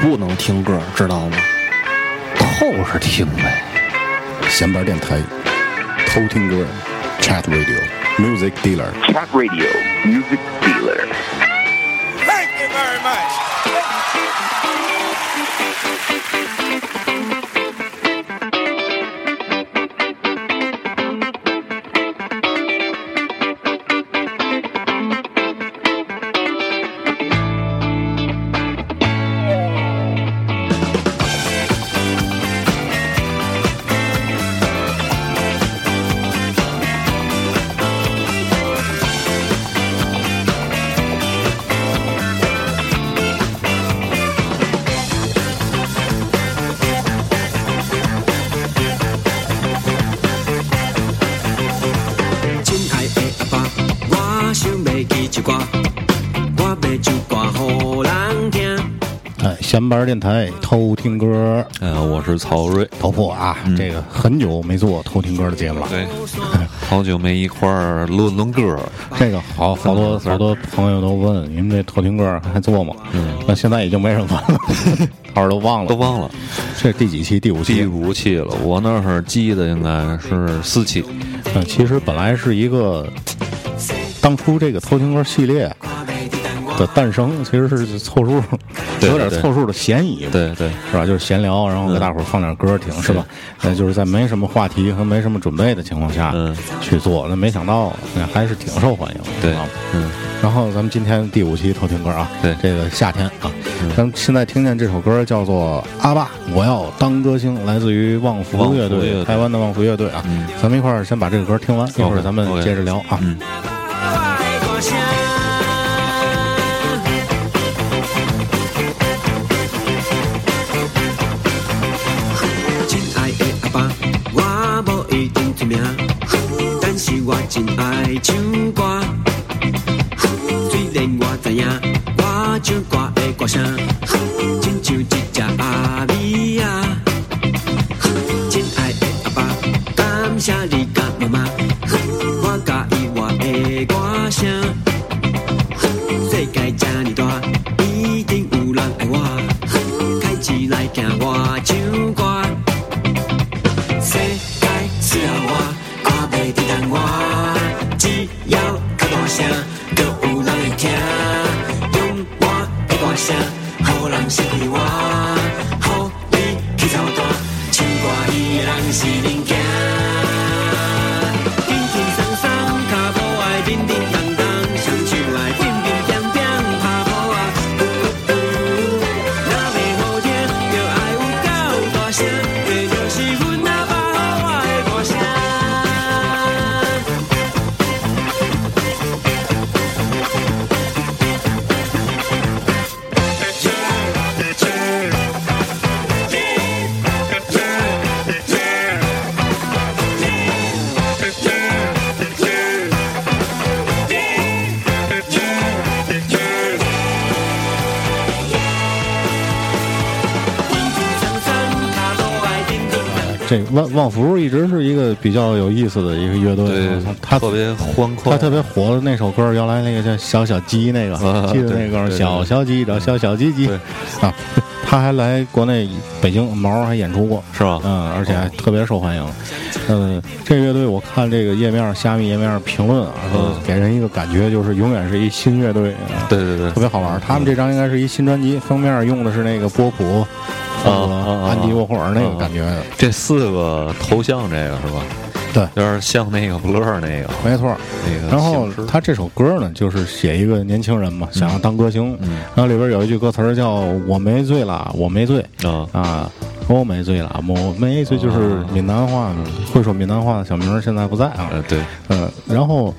不能听歌，知道吗？透着听呗。闲班电台，偷听歌，Chat Radio，Music Dealer。Chat Radio Music Dealer. 闲班电台偷听歌，呃，我是曹睿，头破啊，这个很久没做偷听歌的节目了。对，好久没一块儿论论歌，这个好好多好多朋友都问，你们这偷听歌还做吗？嗯，那现在已经没人问了，好像都忘了。都忘了这第几期？第五期第。五期了。我那会儿记得应该是四期，嗯，其实本来是一个，当初这个偷听歌系列的诞生，其实是凑数，有点凑数的嫌疑，对对，是吧？就是闲聊，然后给大伙儿放点歌听，是吧？那，就是在没什么话题和没什么准备的情况下嗯。去做，那没想到那还是挺受欢迎的，对啊嗯，然后咱们今天第五期偷听歌啊，对。这个夏天啊，咱们现在听见这首歌叫做《阿爸，我要当歌星》，来自于旺福乐队，台湾的旺福乐队啊。嗯。咱们一块儿先把这个歌听完，一会儿咱们接着聊啊。我真爱唱歌。虽然我知影，我唱歌的歌声，亲像一只阿咪啊。旺旺福一直是一个比较有意思的一个乐队，对他特别欢快，他特别火的那首歌，原来那个叫小小鸡那个，啊记得那个小小鸡找小小鸡鸡对啊，他还来国内北京毛还演出过，是吧？嗯，而且还特别受欢迎。嗯，这乐队我看这个页面虾米页面评论啊，说嗯给人一个感觉就是永远是一新乐队，啊对对对特，别好玩。他们这张应该是一新专辑，封面用的是那个波普。啊安迪沃霍尔那个感觉，这四个头像这个是吧？对有点像那个 Blur 那个没错。那个然后他这首歌呢，就是写一个年轻人嘛，想要当歌星，嗯然后里边有一句歌词叫“我没醉啦，我没醉啊啊，我没醉啦，我没醉”，就是闽南话，会说闽南话的小明现在不在啊，对，嗯，然后，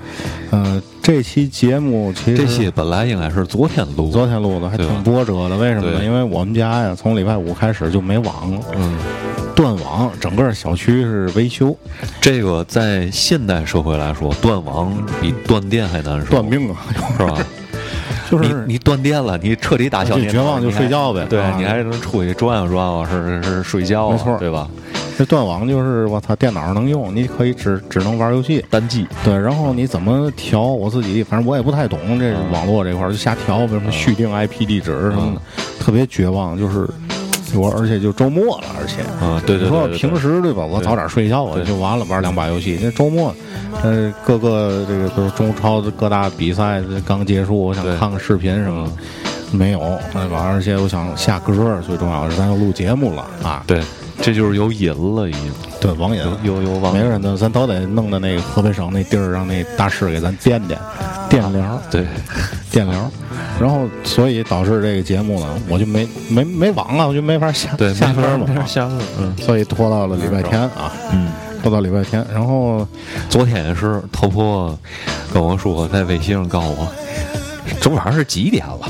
呃，这期节目其实这期本来应该是昨天录，昨天录的，还挺波折的。为什么呢？因为我们家呀，从礼拜五开始就没网了，嗯，断网，整个小区是维修，这个在现代社会来说，断网比断电还难受，断命啊，是吧？就是你你断电了，你彻底打消你绝望就睡觉呗对啊你还能出去转悠转悠，是是睡觉啊，没错对吧？这断网就是我操，电脑上能用，你可以只只能玩游戏。单机，对，然后你怎么调？我自己反正我也不太懂这嗯网络这块儿，就瞎调，比如什么续订 IP 地址什么的，特别绝望，就是我而且就周末了，而且啊，对对你说对对，平时对吧？我早点睡觉，我就完了，玩两把游戏。那周末，呃，各个这个中超的各大比赛这刚结束，我想看看视频什么，没有，对吧？而且我想下歌，最重要的是咱要录节目了啊。对，这就是有瘾了，已经对，网瘾，有有有网每个人都咱都得弄到那个河北省那地儿，让那大师给咱垫垫电疗。对 电疗，然后所以导致这个节目呢，我就没没没网了，我就没法下对，下歌嘛没法没，法下了，嗯所以拖到了礼拜天啊，嗯。拖到礼拜天，然后昨天也是，头婆跟我说，在微信上告诉我，这晚上是几点了，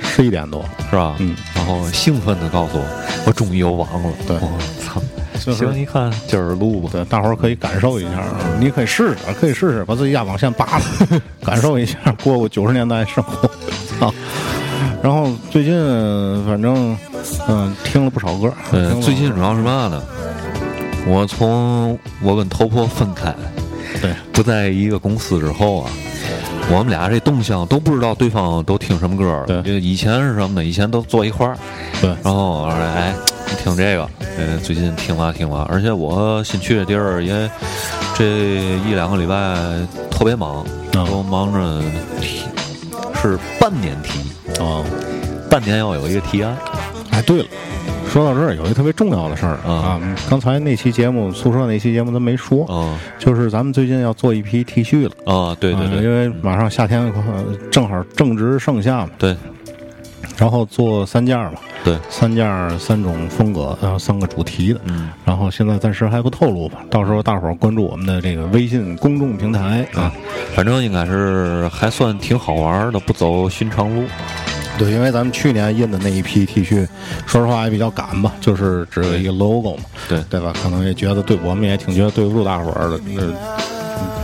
十一点多，是吧？嗯，然后兴奋的告诉我，我终于有网了。对我操！就是行，你看今儿录吧。对，大伙儿可以感受一下，你可以试试，可以试试把自己家网线拔了，感受一下过过九十年代生活啊。然后最近反正嗯听了不少歌，听呃，了最近主要是嘛呢？我从我跟头婆分开，对不在一个公司之后啊，我们俩这动向都不知道对方都听什么歌了。对就以前是什么呢？以前都坐一块儿，对然后我说哎，你听这个，呃，最近听了听了，而且我新去的地儿因为这一两个礼拜特别忙，嗯都忙着提，是半年提，啊。半年要有一个提案。哎，对了，说到这儿有一个特别重要的事儿啊啊，刚才那期节目宿舍那期节目咱没说，嗯就是咱们最近要做一批 T 恤了。啊，对对对啊因为马上夏天呃正好正值盛夏嘛，对然后做三件儿嘛，对，三件儿三种风格，然后三个主题的，嗯。然后现在暂时还不透露吧，到时候大伙儿关注我们的这个微信公众平台啊。反正应该是还算挺好玩的，不走寻常路。对，因为咱们去年印的那一批 T 恤，说实话也比较赶吧，就是只有一个 logo 嘛，对对吧？可能也觉得对我们也挺觉得对不住大伙儿的，那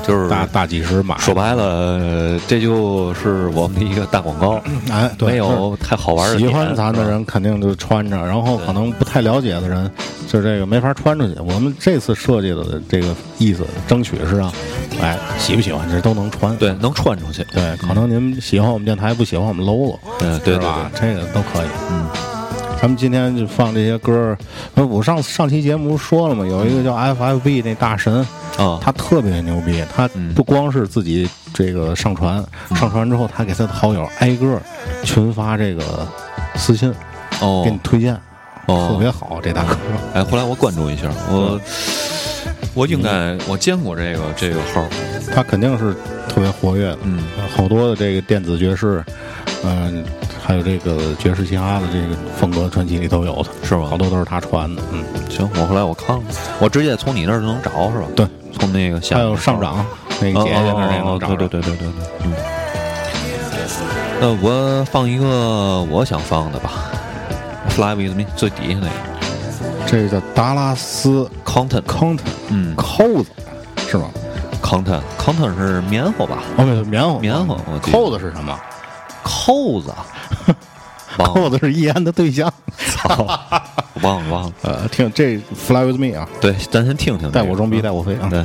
就是大大几十码，说白了，呃这就是我们的一个大广告，哎，对没有太好玩的。喜欢咱的，人肯定就穿着，然后可能不太了解的人，就这个没法穿出去。我们这次设计的这个意思，争取是让，哎，喜不喜欢这都能穿。对，能穿出去。对，可能您喜欢我们电台，不喜欢我们 logo，嗯，对吧？对，这个都可以。嗯，咱们今天就放这些歌儿。呃我上上期节目说了嘛，有一个叫 FFB 那大神，啊，他特别牛逼，他嗯不光是自己这个上传，上传之后他给他的好友挨个儿群发这个私信，哦。给你推荐，哦，特别好，这大哥。哎，后来我关注一下，我我应该我见过这个这个号，他肯定是特别活跃的，嗯，好多的这个电子爵士，嗯、还有这个爵士嘻哈的这个风格传奇里都有的，是吗好多都是他传的，嗯，行，我后来我看了，我直接从你那儿就能找是吧？对，从那个下还有上涨那个姐姐那儿也能找着，对对对对对对，嗯。那我放一个我想放的吧，Fly with me 最底下那个这个叫达拉斯 Content，content 嗯扣子是吗？，Content Content 是棉花吧？哦，棉花，棉花我扣子是什么？扣子，扣子是易安的对象。操，忘了忘了。呃，听这 Fly with me 啊，对，咱先听听这个。带我装逼带我飞啊。对。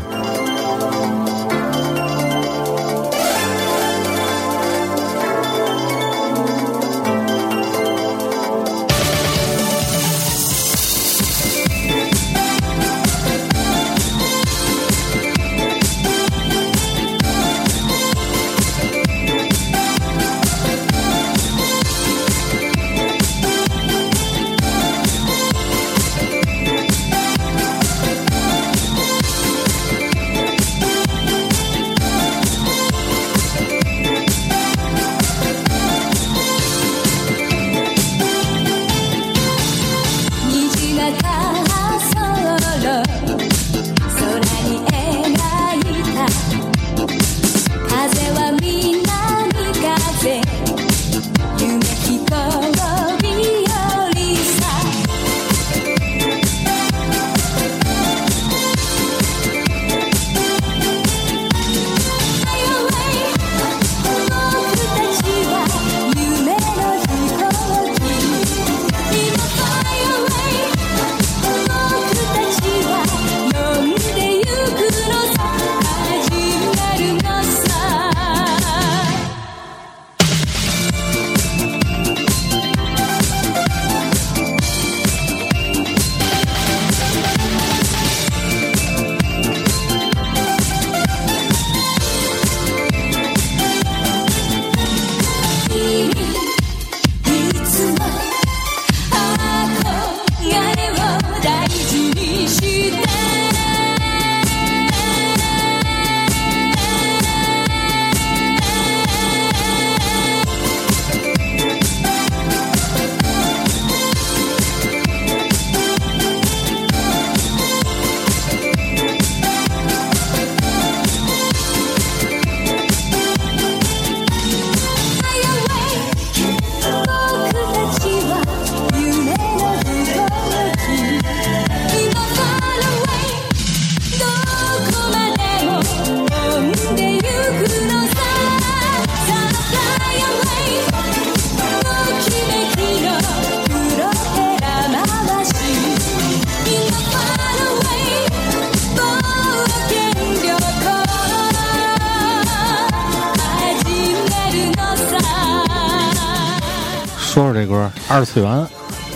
说说这歌，二次元，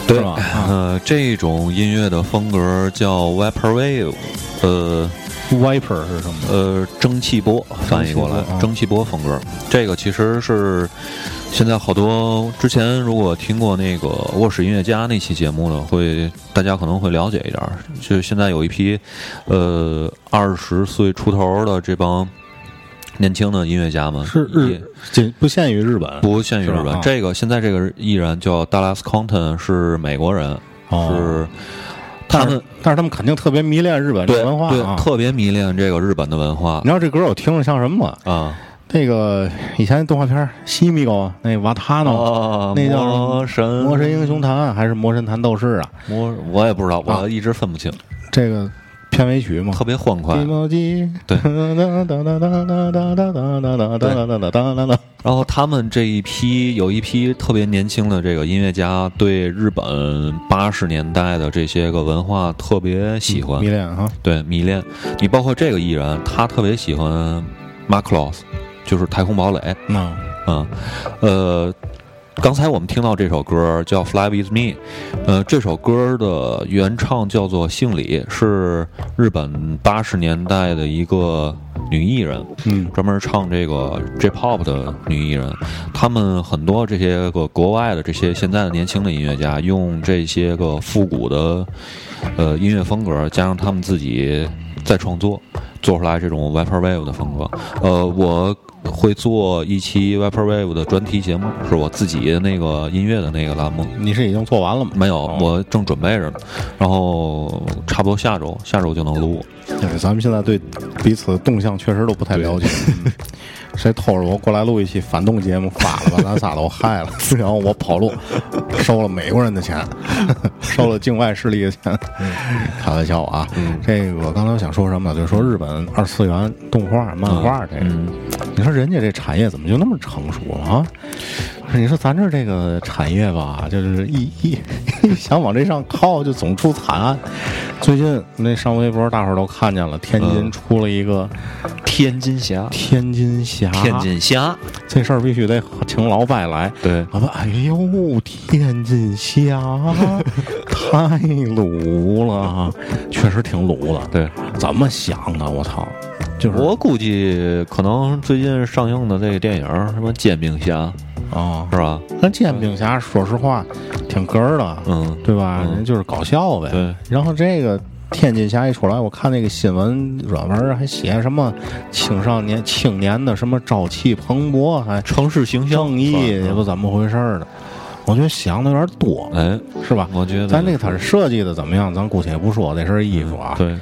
对吧？啊呃，这种音乐的风格叫 vaporwave，呃，Viper 是什么？呃，蒸汽波翻译过来蒸汽波风格。这个其实是现在好多之前如果听过那个卧室音乐家那期节目呢，会大家可能会了解一点儿。就现在有一批呃二十岁出头的这帮年轻的音乐家们，是也日，仅不限于日本，不限于日本。这个现在这个艺人叫 Dallas Compton，是美国人，哦是他们但是他们肯定特别迷恋日本这文化啊。特别迷恋这个日本的文化你知道这歌我听着像什么吗？啊。那个以前动画片《西米狗》那瓦塔诺，哦，那叫魔神《魔神英雄坛》还是《魔神坛斗士》啊？魔，我也不知道，啊我一直分不清，这个片尾曲嘛，特别欢快。对，然后他们这一批有一批特别年轻的这个音乐家，对日本八十年代的这些个文化特别喜欢迷恋哈。对，迷恋。你包括这个艺人，他特别喜欢 m a c l o s 就是太空堡垒。嗯嗯，呃。刚才我们听到这首歌叫《Fly with Me》，呃，这首歌的原唱叫做姓李，是日本八十年代的一个女艺人，嗯专门唱这个 J-pop 的女艺人。他们很多这些个国外的这些现在的年轻的音乐家，用这些个复古的呃音乐风格，加上他们自己再创作，做出来这种 vaporwave 的风格。呃，我会做一期 vaporwave 的专题节目，是我自己那个音乐的那个栏目。你是已经做完了吗？没有，哦我正准备着呢，然后差不多下周，下周就能录。对，咱们现在对彼此的动向确实都不太了解。嗯谁偷着我过来录一期反动节目发了，把咱仨都害了，然后我跑路，收了美国人的钱，收了境外势力的钱，开玩笑啊。这个我刚才想说什么呢？就是说日本二次元动画、漫画这个，你说人家这产业怎么就那么成熟啊？你说咱这这个产业吧，就是一一一想往这上靠，就总出惨案。最近那上微博，大伙儿都看见了，天津嗯出了一个天津侠，天津侠，天津侠，这事儿必须得请老外来。对，我说：“哎呦，天津侠 太鲁了，确实挺鲁的。对，怎么想的？我操！就是我估计可能最近上映的这个电影什么《煎饼侠》啊，是吧？那煎饼侠说实话挺哏儿的，嗯，对吧？嗯人就是搞笑呗。对。然后这个天津侠一出来，我看那个新闻软文还写什么青少年、青年的什么朝气蓬勃，还城市形象正义，也不怎么回事儿的。我觉得想的有点多，哎，是吧？我觉得咱这个他是设计的怎么样，咱姑且不说这身衣服啊。对，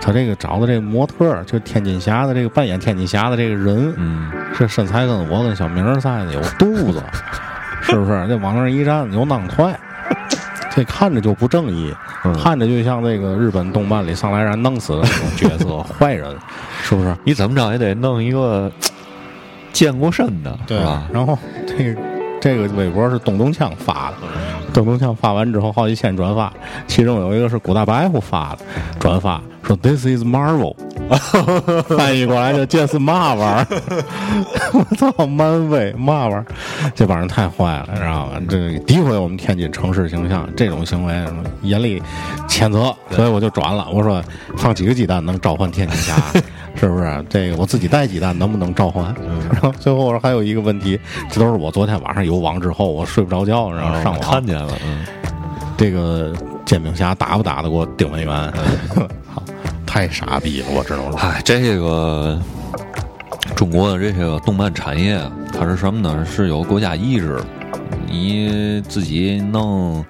他这个找的这个模特，就天津侠的这个扮演天津侠的这个人，嗯，这身材跟我跟小明儿似的，有肚子，是不是？这往那儿一站有囊块，这看着就不正义，嗯看着就像那个日本动漫里上来让人弄死的那种角色，坏人，是不是？你怎么着也得弄一个健过身的，对吧？然后这个这个微博是东东锵发的，东东强发完之后好几千转发，其中有一个是古大白虎发的转发，说 This is Marvel，翻译过来就这是嘛玩意儿？我操，漫威嘛玩意儿？这帮人太坏了，知道吧？这诋毁我们天津城市形象，这种行为严厉谴责。所以我就转了，我说放几个鸡蛋能召唤天津侠？是不是？这个我自己带鸡蛋能不能召唤？然后最后我说还有一个问题，这都是我昨天晚上有网之后我睡不着觉，然后上网看见了，嗯，这个煎饼侠打不打得过丁文元？好，太傻逼了，我只能说。哎，这个中国的这些个动漫产业，它是什么呢？是有国家意志的，你自己弄。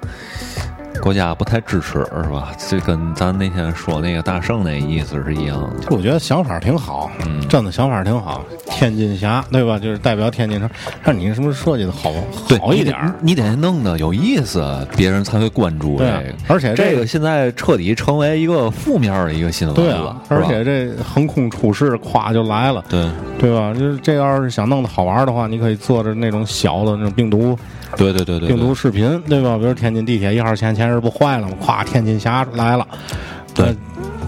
国家不太支持是吧？这跟咱那天说那个大圣那意思是一样的。我觉得想法挺好，嗯真的想法挺好。天津侠对吧？就是代表天津城，看你是不是设计的好好一点儿？你得弄得有意思，别人才会关注这个。而且这这个现在彻底成为一个负面的一个新闻对了啊，，而且这横空出世，咵就来了，对对吧？就是这要是想弄得好玩的话，你可以做着那种小的那种病毒对对对对，病毒视频，对吧？比如天津地铁一号线前日不坏了吗？咵，天津侠来了，对呃，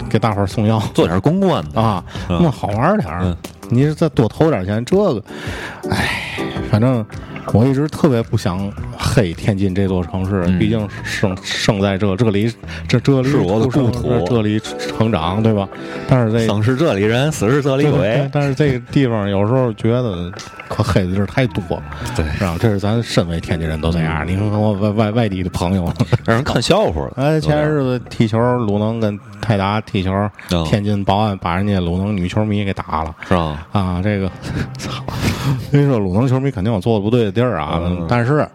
给大伙儿送药做点公关的。啊，嗯那好玩点儿嗯。你是再多投点钱，这个，哎，反正我一直特别不想黑天津这座城市，嗯毕竟生生在这这里，这这里是我的故土这这里成长，对吧？但是这生是这里人，死是这里鬼。但是这个地方有时候觉得可黑的地儿太多，对是吧？这是咱身为天津人都这样。你看看我外外外地的朋友，让人看笑话了。哎，前些日子踢球，鲁能跟泰达踢球，嗯天津保安把人家鲁能女球迷给打了。是吧？啊，这个，操！跟你说，鲁能球迷肯定有做的不对的地儿啊，嗯但是，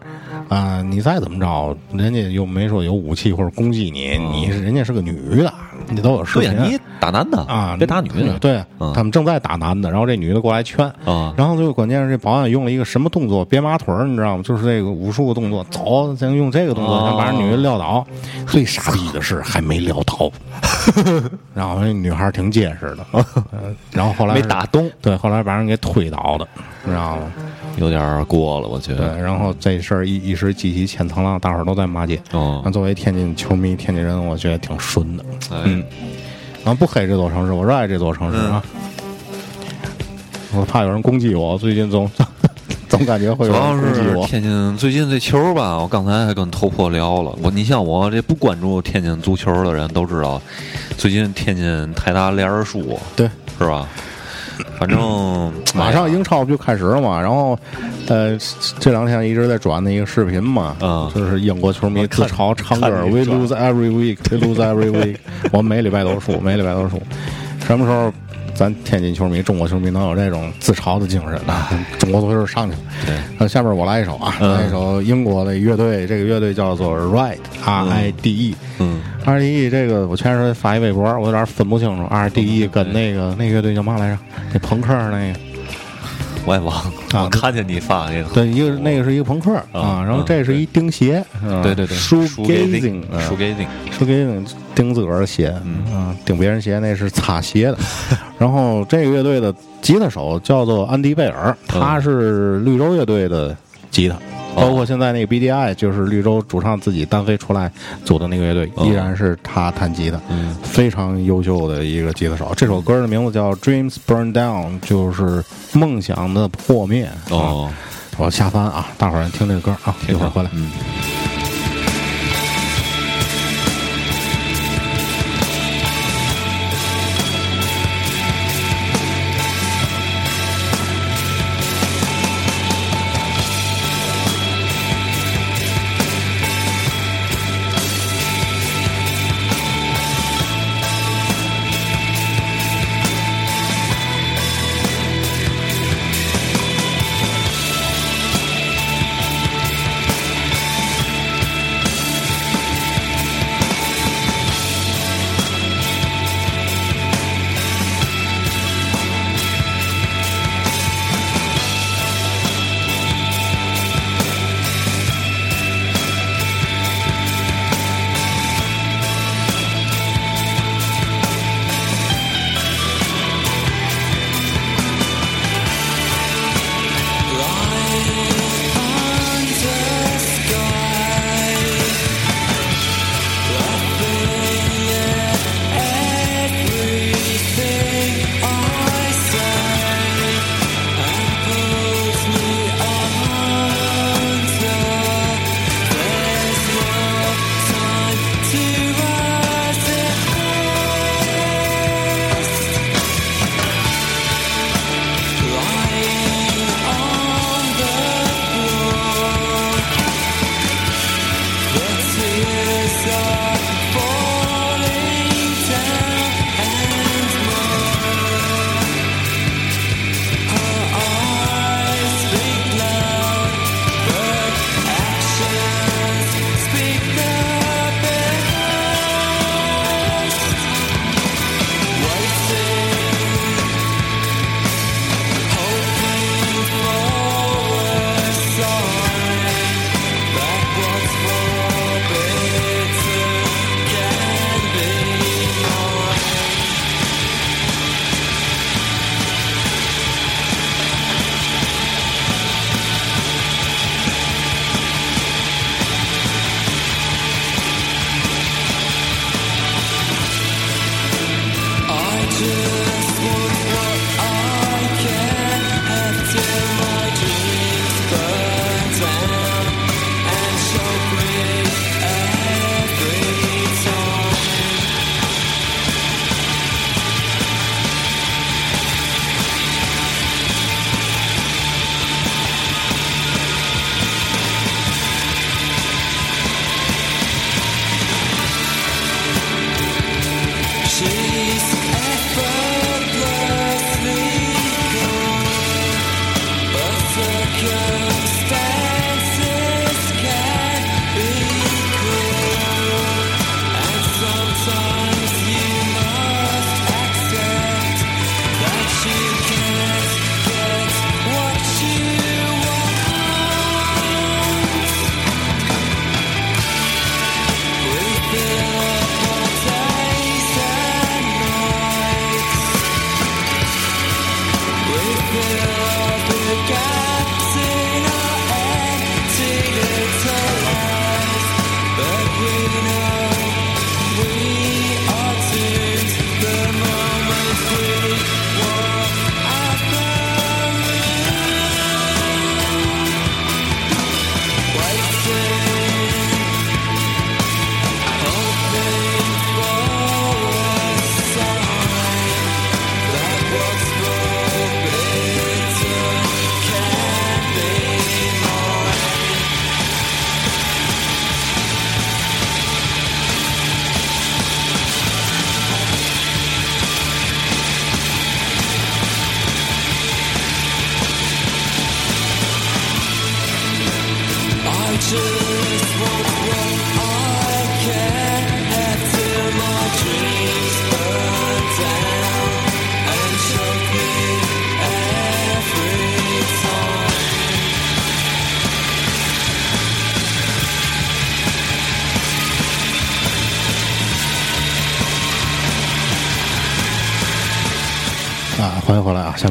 啊、你再怎么着，人家又没说有武器或者攻击你，你是人家是个女的，你都有视频嗯对呀，你打男的啊，别打女的。对，嗯他们正在打男的，然后这女的过来劝，啊，然后最后关键是这保安用了一个什么动作？别马腿儿，你知道吗？就是这个武术的动作，走，咱用这个动作，把人女的撂倒。最傻逼的是还没撂倒，然后那女孩挺结实的，呃然后后来没打动，对，后来把人给推倒的，你知道吗？有点过了，我觉对，得。然后这事儿一一时激起千层浪，大伙儿都在骂街。哦那，作为天津球迷、天津人，我觉得挺顺的。嗯，然后不黑这座城市，我热爱这座城市啊。我怕有人攻击我，最近总 总感觉会有主要是人攻击我。天津最近这球吧，我刚才还跟头破聊了。我你像我这不关注天津足球的人都知道，最近天津泰达连着输，对，是吧？反正马上英超不就开始了嘛？然后，呃，这两天一直在转那一个视频嘛，嗯就是英国球迷自嘲唱歌，We lose every week, we lose every week，我们每礼拜都输，每礼拜都输。什么时候咱天津球迷、中国球迷能有这种自嘲的精神呢？中国足球上去了。对那下面我来一首啊，嗯来一首英国的乐队，这个乐队叫做 Ride，R I D E。嗯 R D E 这个我前段时间发一微博，我有点分不清楚 R D E 跟那个那乐队叫嘛来着？那朋克那个。我也忘了，啊我看见你发那个，对，一个那个是一个朋克啊，然后这是一钉鞋，对对对，shoegazing，嗯 shoegazing，shoegazing 钉自个儿的鞋，嗯，钉别人鞋那是擦鞋的。然后这个乐队的吉他手叫做安迪贝尔，他是绿洲乐队的吉他。包括现在那个 BDI，就是绿洲主唱自己单飞出来组的那个乐队，哦依然是他弹吉他，嗯非常优秀的一个吉他手。这首歌的名字叫《Dreams Burn Down》，就是梦想的破灭。啊哦，我下翻啊，大伙儿听这个歌啊，一会儿回来。嗯。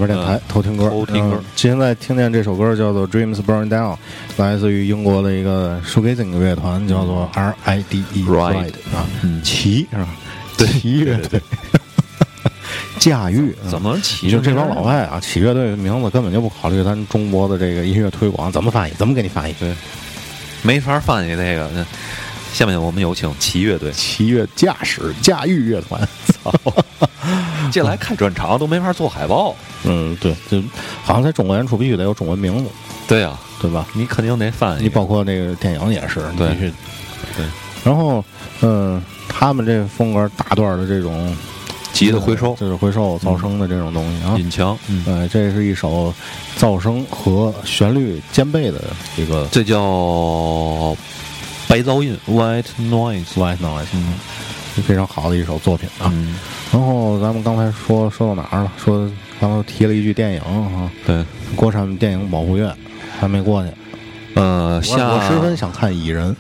电台、嗯偷听歌，偷听歌嗯现在听见这首歌叫做《Dreams Burn Down》，来自于英国的一个 shoegazing 乐团，叫做 R.I.D.E. Ride 啊，嗯骑是吧？骑乐队，驾驭啊怎么起？就这帮老外啊，起乐队的名字根本就不考虑咱中国的这个音乐推广，怎么翻译？怎么给你翻译？对没法翻译这个。那下面我们有请骑乐队，骑乐驾驶驾驭乐团。进来开专场都没法做海报。嗯，对，就好像在中国演出必须得有中文名字，对呀、对吧？你肯定得翻译。你包括那个电影也是，必须对。然后，嗯，他们这风格大段的这种急的回收就是回收噪声的这种东西啊。音墙，嗯，对，这是一首噪声和旋律兼备的一个这叫白噪音 （white noise）。white noise，嗯非常好的一首作品啊。嗯，然后咱们刚才说说到哪儿了？说刚才提了一句电影啊，对，国产电影保护月还没过去。呃，下我十分想看《蚁人》，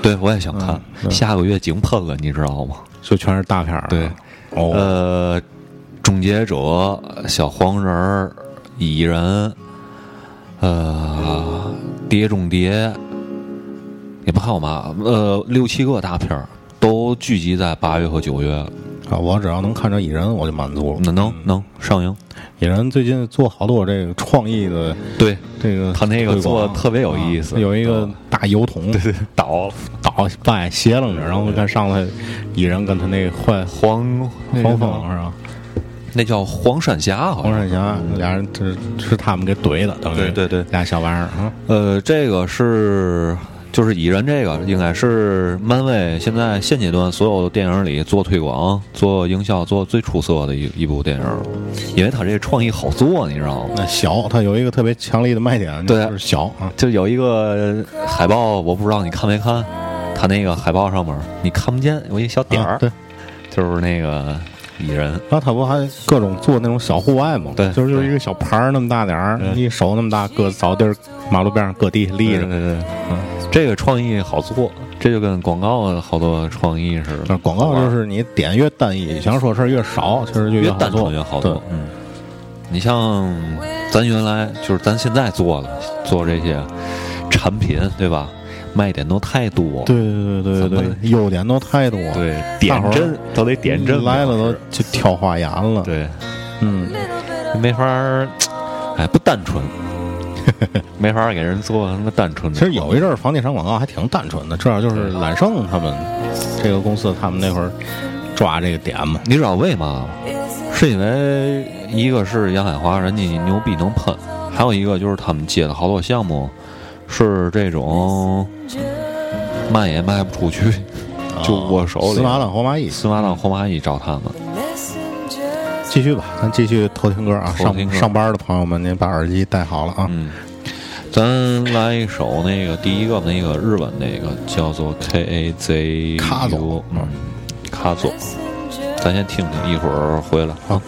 对我也想看嗯，下个月井喷了，你知道吗？就全是大片儿啊。对哦，呃，终结者、小黄人儿、蚁人，呃，碟中谍，也不还有嘛，呃，六七个大片儿都聚集在八月和九月，啊，我只要能看着蚁人，我就满足了。那能能上映？蚁人最近做好多这个创意的对，这个他那个做的特别有意思啊有一个大油桶，对对倒倒掰斜楞着，然后看上来蚁人跟他那个坏黄黄蜂是吧？那叫黄山峡，好黄山侠俩人这是他们给怼的，等于对对对俩小玩意儿啊。呃，这个是就是蚁人，这个应该是漫威现在现阶段所有电影里做推广、做营销做最出色的一一部电影，因为它这个创意好做，你知道吗？那小，它有一个特别强力的卖点，对就是小啊。就有一个海报，我不知道你看没看，它那个海报上面你看不见有一小点儿、啊对，就是那个蚁人。然后他不还各种做那种小户外嘛？对就是就是一个小盘儿那么大点儿，对一手那么大，搁草地儿、马路边上搁地下立着。对对对，嗯，这个创意好做，这就跟广告好多创意似的。那广告就是你点越单一，想说事儿越少，其实就越单好做，纯越好做。嗯，你像咱原来就是咱现在做的做这些产品，对吧？卖点都太多，对对对对对，优点都太多，对，点阵都得点阵来了都就挑花眼了。，对，嗯，没法儿，哎，不单纯，没法给人做什么单纯的。其实有一阵儿房地产广告还挺单纯的，主要就是揽胜他们这个公司，他们那会儿抓这个点嘛。你知道为嘛吗？是因为一个是杨海华人家牛逼能喷，还有一个就是他们接的好多项目是这种卖也卖不出去，就握手里。啊司马当活蚂蚁，司马当活蚂蚁找他们，继续吧，咱继续偷听歌啊。歌上上班的朋友们，您把耳机戴好了啊。嗯，咱来一首那个第一个那个日本那个叫做 K A Z 卡佐嗯，卡佐，咱先听听，一会儿回来。好。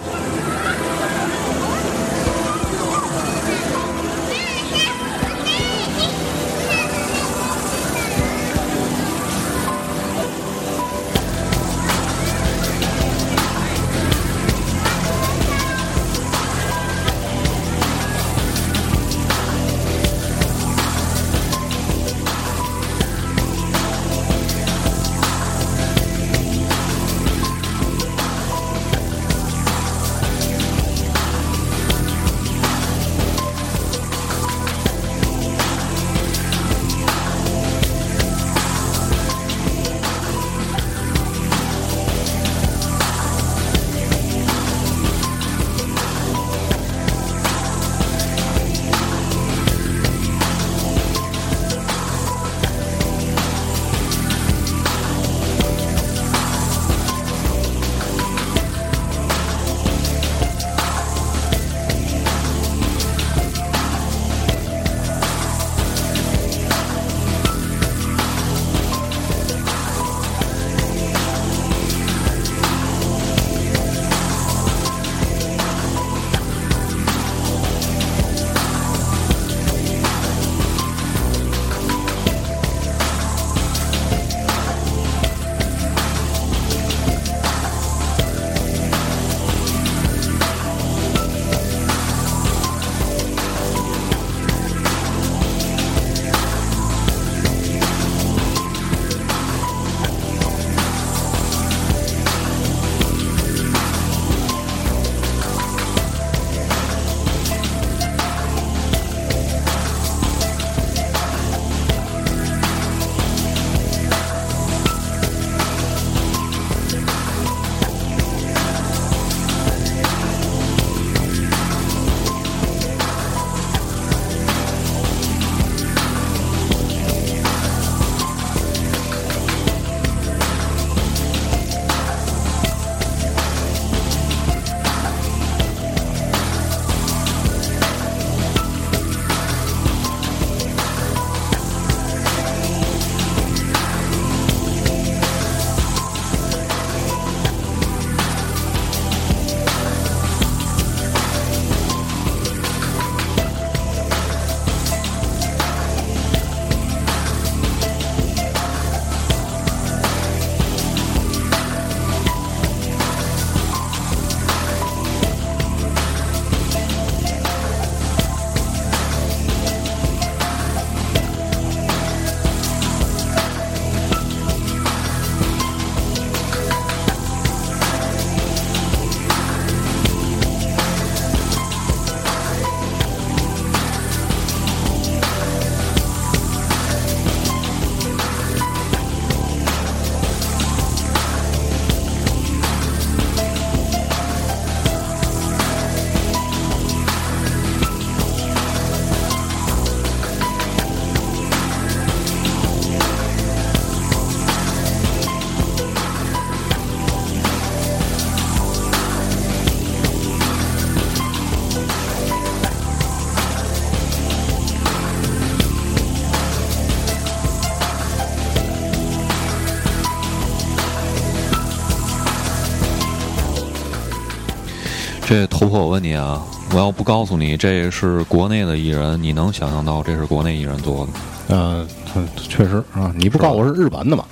这头破，我问你啊，我要不告诉你这是国内的艺人，你能想象到这是国内艺人做的？呃，嗯确实啊，你不告诉我是日本的嘛？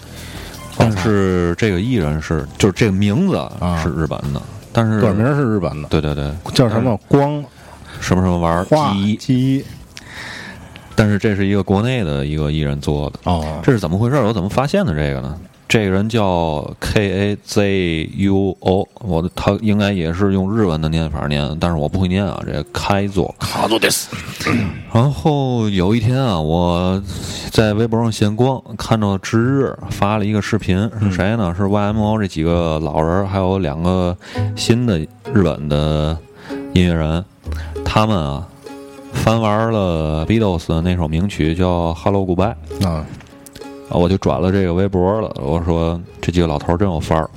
但是这个艺人是，就是这个名字是日本的，但是歌名是日本的，对对对，叫什么光什么什么玩意儿花记忆，但是这是一个国内的一个艺人做的，哦，这是怎么回事？我怎么发现的这个呢？这个人叫 K A Z U O，我的他应该也是用日文的念法念，但是我不会念啊。这开座卡佐です。然后有一天啊，我在微博上闲逛，看到值日发了一个视频，是谁呢？是 YMO 这几个老人，还有两个新的日本的音乐人，他们啊翻玩了 Beatles 的那首名曲叫《Hello Goodbye》。啊，啊，我就转了这个微博了。我说这几个老头儿真有范儿。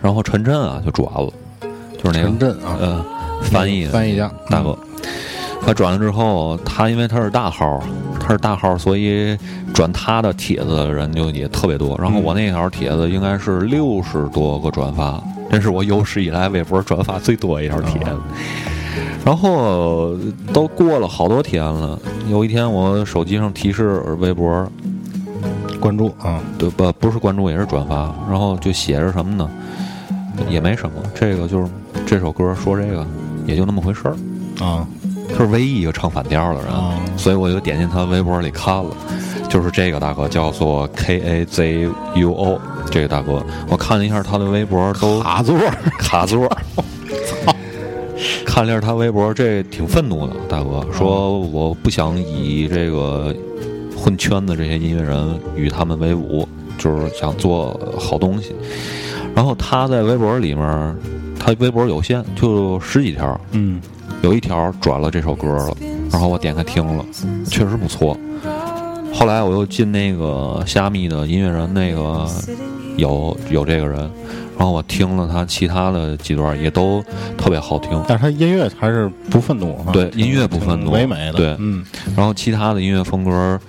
然后陈震啊就转了，就是那个陈震啊呃翻译翻译家大哥。他转了之后，他因为他是大号，他是大号，所以转他的帖子的人就也特别多。然后我那条帖子应该是六十多个转发，这是我有史以来微博转发最多一条帖子。然后都过了好多天了，有一天我手机上提示微博，关注啊，对不？不是关注也是转发，然后就写着什么呢？也没什么，这个就是这首歌说这个也就那么回事儿。啊，他是唯一一个唱反调的人，哦所以我就点进他微博里看了，就是这个大哥叫做 K A Z U O 这个大哥，我看了一下他的微博都卡座儿卡座儿。看了一下他微博，这挺愤怒的大哥，说我不想以这个混圈子这些音乐人与他们为伍，就是想做好东西。然后他在微博里面，他微博有限，就十几条，嗯，有一条转了这首歌了，然后我点开听了，确实不错。后来我又进那个虾米的音乐人那个有有这个人，然后我听了他其他的几段，也都特别好听。但是他音乐还是不愤怒啊，对音乐不愤怒挺唯美的，对。嗯，然后其他的音乐风格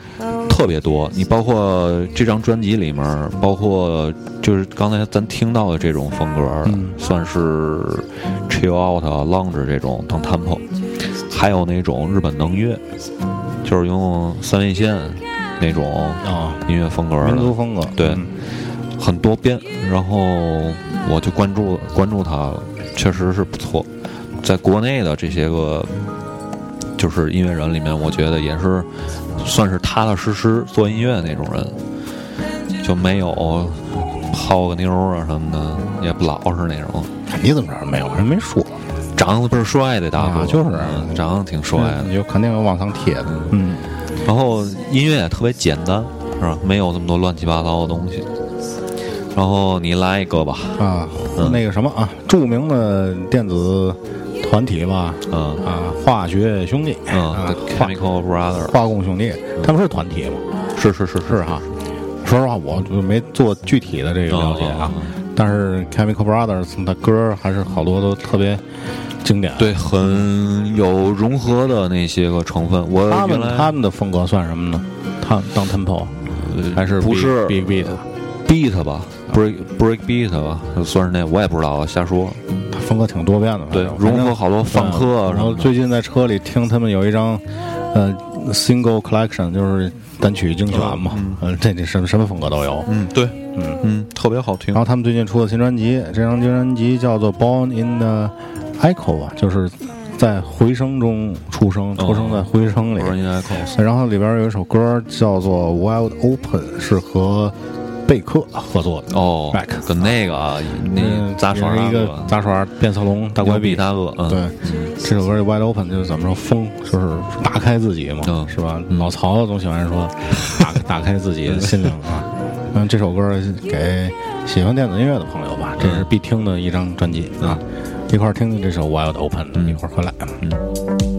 特别多，你包括这张专辑里面，包括就是刚才咱听到的这种风格算是 chill out、lounge 这种当 tempo，还有那种日本能乐，就是用三味线那种啊，音乐风格的，民族风格，对。嗯很多变，然后我就关注关注他了，确实是不错。在国内的这些个就是音乐人里面，我觉得也是算是踏踏实实做音乐那种人，就没有泡个妞啊什么的，也不老实那种。你怎么着没有人没说，长得倍儿帅的大哥，啊就是嗯长得挺帅的。你就肯定有往上贴的，嗯，然后音乐也特别简单，是吧？没有那么多乱七八糟的东西。然后你来一个吧，啊，嗯那个什么啊，著名的电子团体吧，嗯啊，化学兄弟，嗯啊 Chemical Brother，化工兄弟，他们是团体吗？是是是是哈。说实话，我就没做具体的这个了解啊，嗯但是 Chemical Brothers 的歌还是好多都特别经典。，对，很有融合的那些个成分。我他们他们的风格算什么呢？他当 tempo 还是不是 big beat？beat 吧，break break beat 吧，算是那我也不知道啊，瞎说。他风格挺多变的，对融合好多放克啊然后。最近在车里听他们有一张，呃，single collection，就是单曲精选嘛，嗯，这这什么什么风格都有。嗯，对，嗯嗯，特别好听然。后他们最近出的新专辑，这张新专辑叫做《Born in the Echo》啊，就是在回声中出生，出生在回声里。Burn in Echoes 然后里边有一首歌叫做《Wild Open》，是和贝克合作的。哦跟那个啊那嗯杂耍一个哥，杂耍变色龙大怪牛逼逼大哥，嗯，对，这首歌《Wide Open》就是怎么说，疯就是打开自己嘛，嗯是吧？老曹总喜欢说 打打开自己的心灵啊。嗯，这首歌给喜欢电子音乐的朋友吧，这是必听的一张专辑啊。一块儿听听这首《Wide Open》，一会儿回来。嗯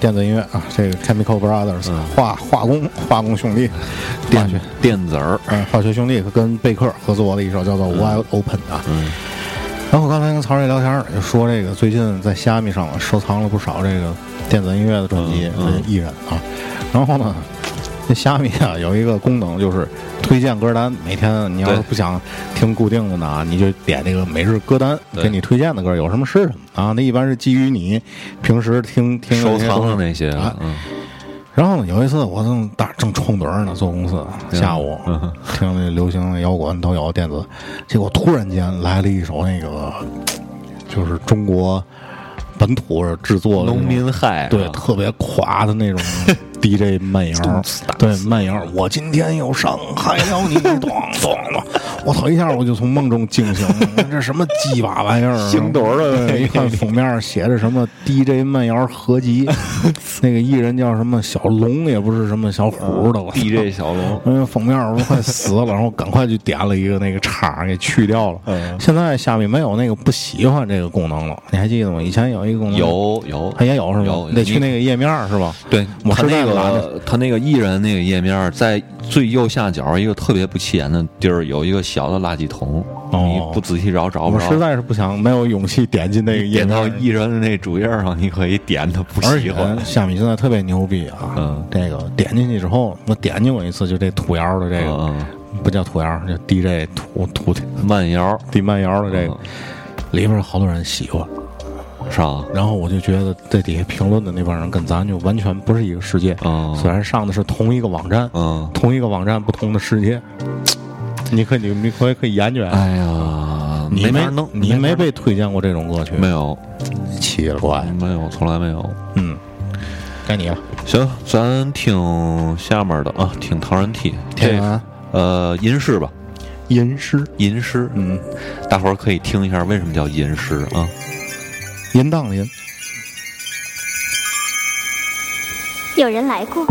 电子音乐啊，这个 Chemical Brothers 化化工化工兄弟，电学电子儿，嗯，化学兄弟跟贝克合作的一首叫做《Wide Open》啊。嗯。然后刚才跟曹睿聊天儿，就说这个最近在虾米上收藏了不少这个电子音乐的专辑、艺人啊。然后呢，这虾米啊有一个功能就是推荐歌单，每天你要是不想听固定的呢，你就点这个每日歌单，给你推荐的歌有什么是什么啊。那一般是基于你平时听听收藏的那些啊，嗯，然后呢，有一次我正打正冲盹儿呢，坐公司下午嗯。听那流行、摇滚都有电子，结果突然间来了一首那个，就是中国本土制作的农民嗨，对，啊特别垮的那种 DJ 慢摇，对慢摇。我今天又伤害了你，咚咚咚！我操！一下我就从梦中惊醒了，这什么鸡巴玩意儿？星斗的一看封面写着什么 DJ 慢摇合集，那个艺人叫什么小龙，也不是什么小虎的，我 DJ 小龙，嗯，封面我都快死了，然后赶快就点了一个那个叉给去掉了。嗯现在下面没有那个不喜欢这个功能了，你还记得吗？以前有一个功能，有有它也有是吧？有你得去那个页面是吧？对我是那实在懒得个他那个艺人那个页面在最右下角一个特别不起眼的地儿有一个小的垃圾桶，哦你不仔细找找不着。我实在是不想，没有勇气点进那个页点到面。艺人的那主页上，你可以点他不喜欢。虾米现在特别牛逼啊！嗯这个点进去之后，我点进过一次，就这土窑的这个，嗯不叫土窑，叫 DJ 土土慢摇地慢摇的这个，嗯里边好多人喜欢。是吧？然后我就觉得在底下评论的那帮人跟咱就完全不是一个世界。嗯虽然上的是同一个网站，嗯，同一个网站不同的世界，你可以你你可以可以研究。哎呀，你没没法弄，你没被推荐过这种歌曲？没有奇了怪。没有，从来没有。嗯，该你了。行，咱听下面的啊，听唐人 T 这天呃吟诗吧，吟诗，吟诗，嗯，大伙儿可以听一下为什么叫吟诗啊？淫荡的淫。有人来过，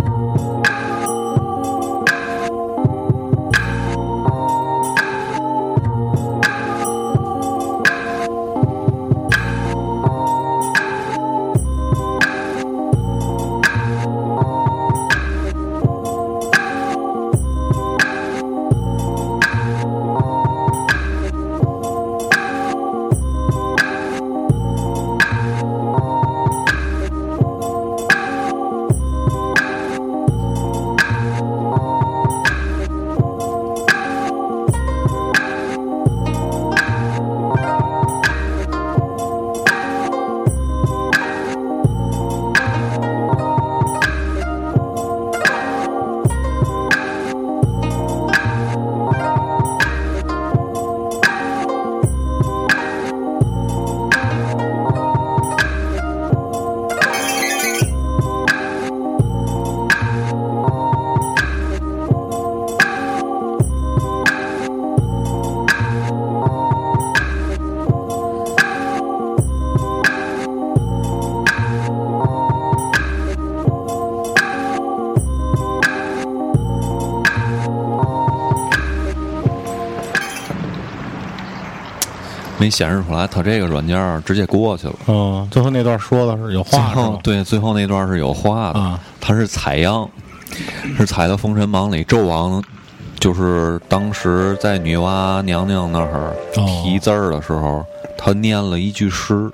没显示出来，他这个软件直接过去了。嗯，最后那段说的是有最话对，最后那段是有话的，啊。它是采样，是采的《封神榜》里纣王，就是当时在女娲娘娘那儿哦。题字儿的时候，他念了一句诗，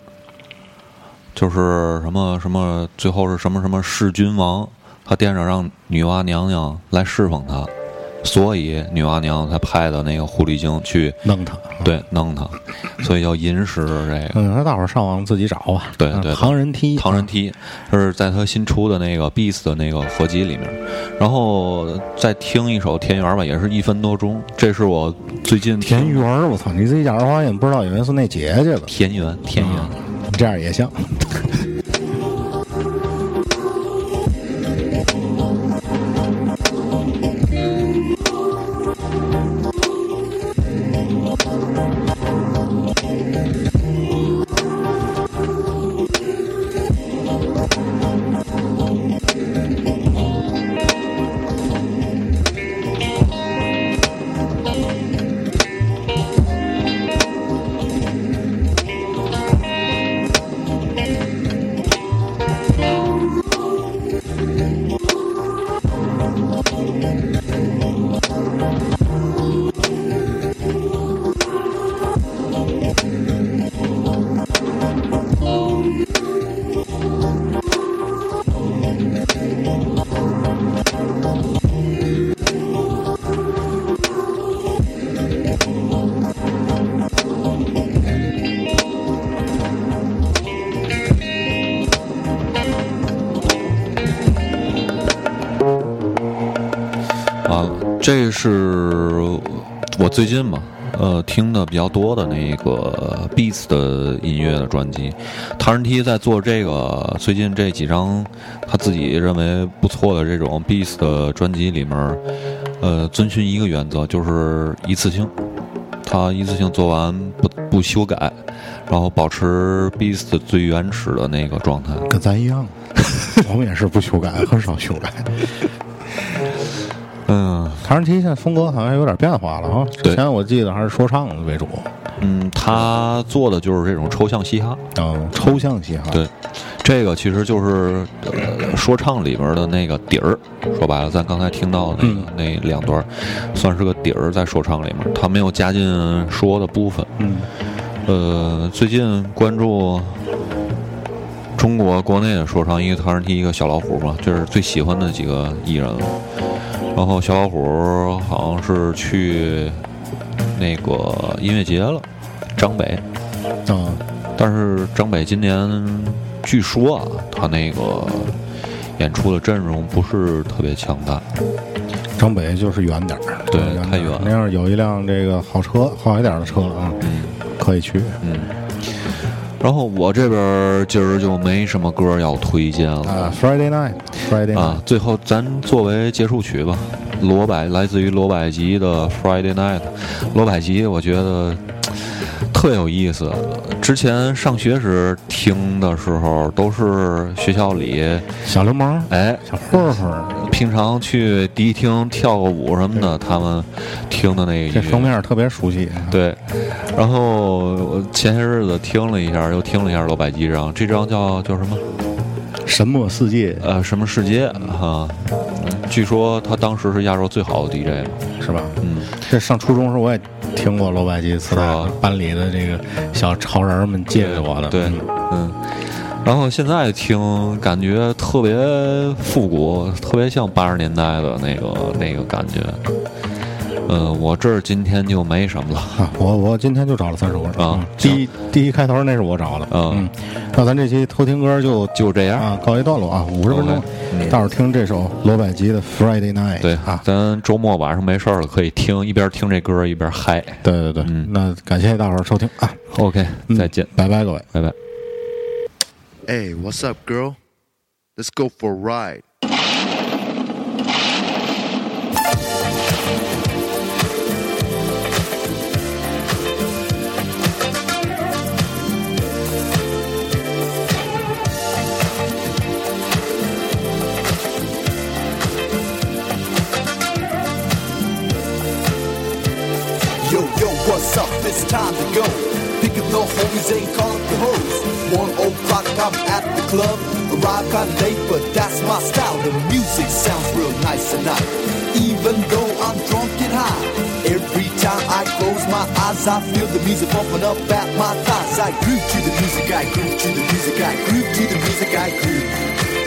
就是什么什么，最后是什么什么弑君王，他惦着让女娲娘娘来侍奉他，所以女娲娘娘才派的那个狐狸精去弄他。对弄他，所以叫吟诗这个。嗯，那大伙儿上网自己找吧。嗯对对对唐人梯，唐人梯，这是在他新出的那个 Beast 的那个合集里面，然后再听一首《田园》吧，也是一分多钟。这是我最近田园，我操！你自己讲二话音不知道，以为是那姐姐了。田园田园。这样也行。这是我最近嘛，呃，听的比较多的那个 Beats 的音乐的专辑。唐人 T 在做这个最近这几张他自己认为不错的这种 Beats 的专辑里面，呃，遵循一个原则，就是一次性。他一次性做完不不修改，然后保持 Beats 最原始的那个状态。跟咱一样，我们也是不修改，很少修改。嗯唐人街现在风格好像有点变化了啊。对之前我记得还是说唱为主，嗯，他做的就是这种抽象嘻哈。嗯，抽象嘻哈。对，这个其实就是呃说唱里边的那个底儿。说白了，咱刚才听到的那个、那两段，算是个底儿，在说唱里面，他没有加进说的部分。嗯，呃，最近关注中国国内的说唱，因为唐人梯，一个小老虎嘛，就是最喜欢的几个艺人了。然后小老虎好像是去那个音乐节了，张北。啊，但是张北今年据说啊，他那个演出的阵容不是特别强大。张北就是远点儿，对太远了那要是有一辆这个好车，好一点的车啊，嗯可以去。嗯。然后我这边今儿就没什么歌要推荐了啊，Friday Night，Friday Night，啊。最后咱作为结束曲吧，罗百来自于罗百吉的 Friday Night。罗百吉，我觉得特有意思。之前上学时听的时候，都是学校里小流氓，哎，小混混，平常去迪厅跳个舞什么的，他们听的那个这音乐封面特别熟悉。对，然后我前些日子听了一下，又听了一下罗百吉这张，这张叫叫什么？神魔世界呃，什么世界哈、嗯据说他当时是亚洲最好的 DJ 嘛。是吧？嗯，这上初中时候我也听过罗百吉磁带是吧，班里的这个小潮人们借给我的。对嗯，嗯。然后现在听，感觉特别复古，特别像八十年代的那个那个感觉。嗯，我这儿今天就没什么了。啊，我我今天就找了三首歌。啊嗯第一第一开头那是我找的，嗯。嗯，那咱这期偷听歌就就这样。啊，告一段落啊，五十分钟。待会儿听这首罗百吉的 Friday Night，对啊，咱周末晚上没事儿了，可以听，一边听这歌一边嗨。对对对，嗯。那感谢大伙儿收听啊，OK，嗯再见，拜拜各位。拜拜。Hey, what's up, girl? Let's go for a ride. Yo, yo, what's up? It's time to go. Pick the homies and call the hoes. One o'clock, I'm at the club. Arrive kinda late, but that's my style. The music sounds real nice tonight. Even though I'm drunk and high, every time I close my eyes, I feel the music bumping up at my thighs. I groove to the music, I groove to the music, I groove to the music, I groove.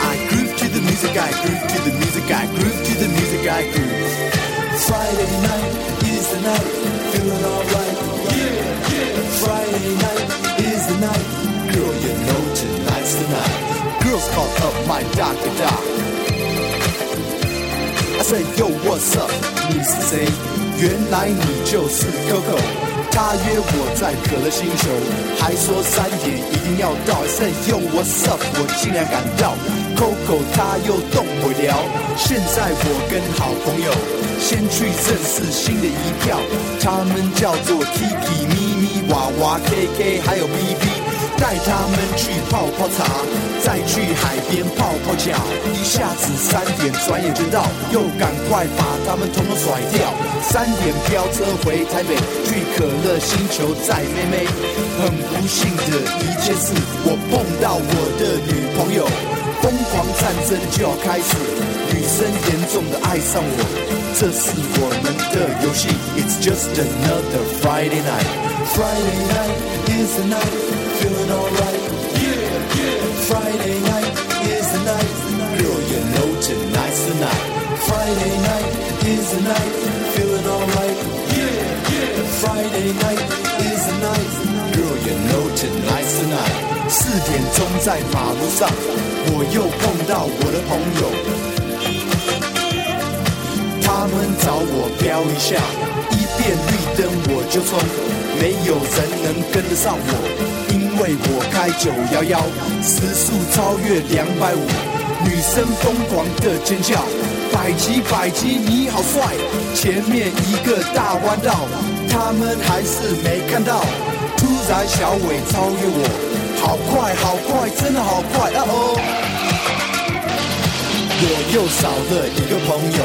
I groove to the music, I groove to the music, I groove to the music, I groove. Friday night is the night, feeling alright. Yeah，Friday night is the night, girl, you know tonight's the night. Girls call up my doctor doc. I say yo what's up？你是谁？原来你就是 Coco。他约我在可乐星球，还说三点一定要到。I say yo what's up？我竟然赶到。Coco 他又动不了。现在我跟好朋友先去认识新的一票，他们叫做 Kiki、咪咪、娃娃、KK 还有 BB。带他们去泡泡茶，再去海边泡泡脚，一下子三点，转眼就到，又赶快把他们统统甩掉。三点飙车回台北，去可乐星球载妹妹。很不幸的一件事，我碰到我的女朋友，疯狂战争就要开始，女生严重的爱上我，这是我们的游戏。It's just another Friday night. Friday night is the night, feeling alright. Yeah, yeah. Friday night is the night, girl, you know tonight's the night. Friday night is the night, feeling alright. Yeah, yeah. Friday night 四点钟在马路上，我又碰到我的朋友。他们找我飙一下，一变绿灯我就冲，没有人能跟得上我，因为我开九幺幺，时速超越两百五，女生疯狂的尖叫，百吉百吉你好帅，前面一个大弯道，他们还是没看到，突然小伟超越我，好快，好快，真的好快！啊哦，我又少了一个朋友。